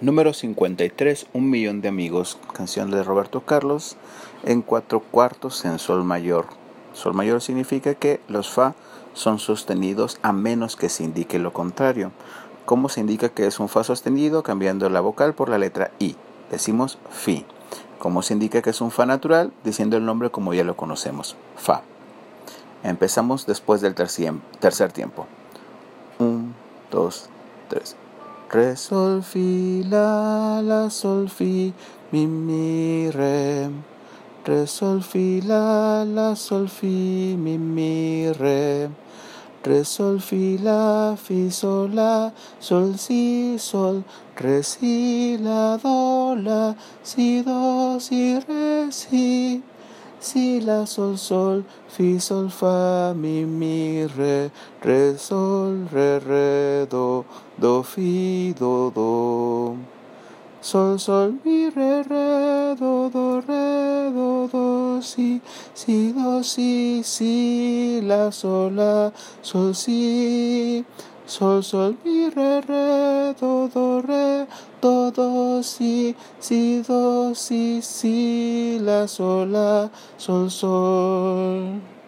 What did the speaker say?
Número 53, Un millón de amigos, canción de Roberto Carlos, en cuatro cuartos en sol mayor. Sol mayor significa que los fa son sostenidos a menos que se indique lo contrario. ¿Cómo se indica que es un fa sostenido? Cambiando la vocal por la letra i. Decimos fi. ¿Cómo se indica que es un fa natural? Diciendo el nombre como ya lo conocemos, fa. Empezamos después del tercer tiempo. Un, dos, tres. Re, sol, fi, la, la, sol, fi, mi, mi, re. Re, sol, fi, la, la, sol, fi, mi, mi, re. Re, sol, fi, la, fi, sol, la, sol, si, sol. Re, si, la, do, la, si, do, si, re, si si, la, sol, sol, fi, sol, fa, mi, mi, re, re, sol, re, re, do, do, fi, do, do. Sol, sol, mi, re, re, do, do, re, do, do, si, si, do, si, si, la, sol, la, sol, si. Sol, sol, mi, re, re, do, do, si, si, do, si, si, la, sol, la, sol, sol.